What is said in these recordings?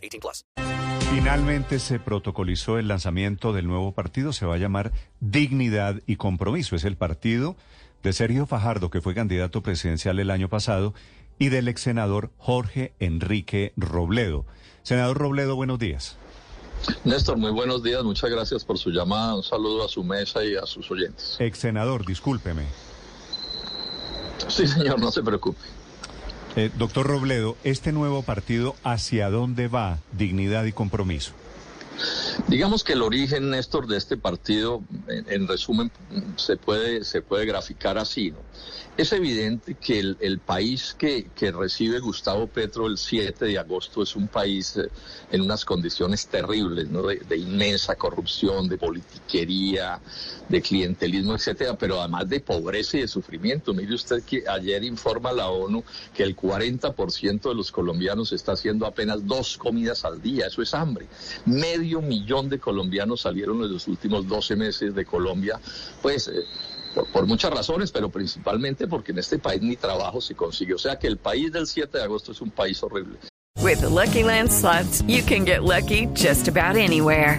18 plus. Finalmente se protocolizó el lanzamiento del nuevo partido. Se va a llamar Dignidad y Compromiso. Es el partido de Sergio Fajardo, que fue candidato presidencial el año pasado, y del ex senador Jorge Enrique Robledo. Senador Robledo, buenos días. Néstor, muy buenos días. Muchas gracias por su llamada. Un saludo a su mesa y a sus oyentes. Ex senador, discúlpeme. Sí, señor, no se preocupe. Eh, doctor Robledo, ¿este nuevo partido hacia dónde va? Dignidad y compromiso. Digamos que el origen, Néstor, de este partido, en, en resumen, se puede, se puede graficar así. Es evidente que el, el país que, que, recibe Gustavo Petro el 7 de agosto es un país eh, en unas condiciones terribles, ¿no? de, de, inmensa corrupción, de politiquería, de clientelismo, etcétera, pero además de pobreza y de sufrimiento. Mire usted que ayer informa la ONU que el 40% de los colombianos está haciendo apenas dos comidas al día. Eso es hambre. Medio millón de colombianos salieron en los últimos 12 meses de Colombia, pues. Eh, por, por, muchas razones, pero principalmente porque en este país ni trabajo se consigue. O sea que el país del 7 de agosto es un país horrible. With the Lucky Land slots, you can get lucky just about anywhere.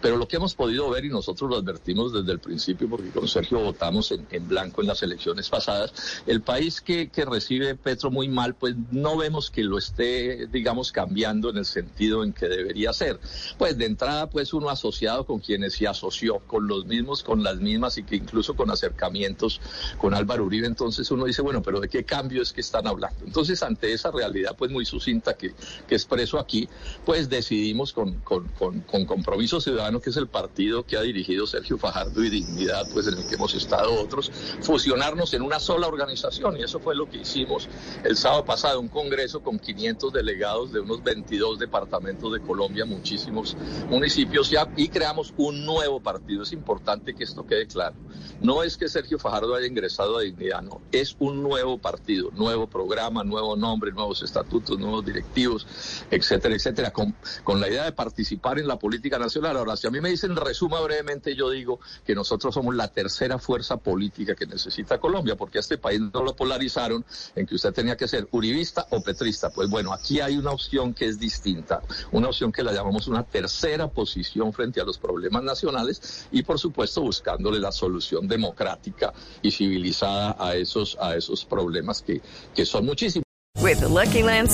Pero lo que hemos podido ver, y nosotros lo advertimos desde el principio, porque con Sergio votamos en, en blanco en las elecciones pasadas, el país que, que, recibe Petro muy mal, pues no vemos que lo esté, digamos, cambiando en el sentido en que debería ser. Pues de entrada, pues uno asociado con quienes se asoció, con los mismos, con las mismas, y que incluso con acercamientos con Álvaro Uribe, entonces uno dice, bueno, pero ¿de qué cambio es que están hablando? Entonces, ante esa realidad, pues muy sucinta que, que expreso aquí, pues decidimos con, con, con, con compromiso ciudadano que es el partido que ha dirigido Sergio Fajardo y Dignidad, pues en el que hemos estado otros, fusionarnos en una sola organización. Y eso fue lo que hicimos el sábado pasado, un congreso con 500 delegados de unos 22 departamentos de Colombia, muchísimos municipios, ya, y creamos un nuevo partido. Es importante que esto quede claro. No es que Sergio Fajardo haya ingresado a Dignidad, no. Es un nuevo partido, nuevo programa, nuevo nombre, nuevos estatutos, nuevos directivos, etcétera, etcétera, con, con la idea de participar en la política nacional. Ahora, si a mí me dicen resuma brevemente, yo digo que nosotros somos la tercera fuerza política que necesita Colombia, porque este país no lo polarizaron en que usted tenía que ser uribista o petrista. Pues bueno, aquí hay una opción que es distinta, una opción que la llamamos una tercera posición frente a los problemas nacionales y por supuesto buscándole la solución democrática y civilizada a esos, a esos problemas que, que son muchísimos. With the Lucky Land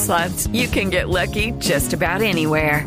you can get lucky just about anywhere.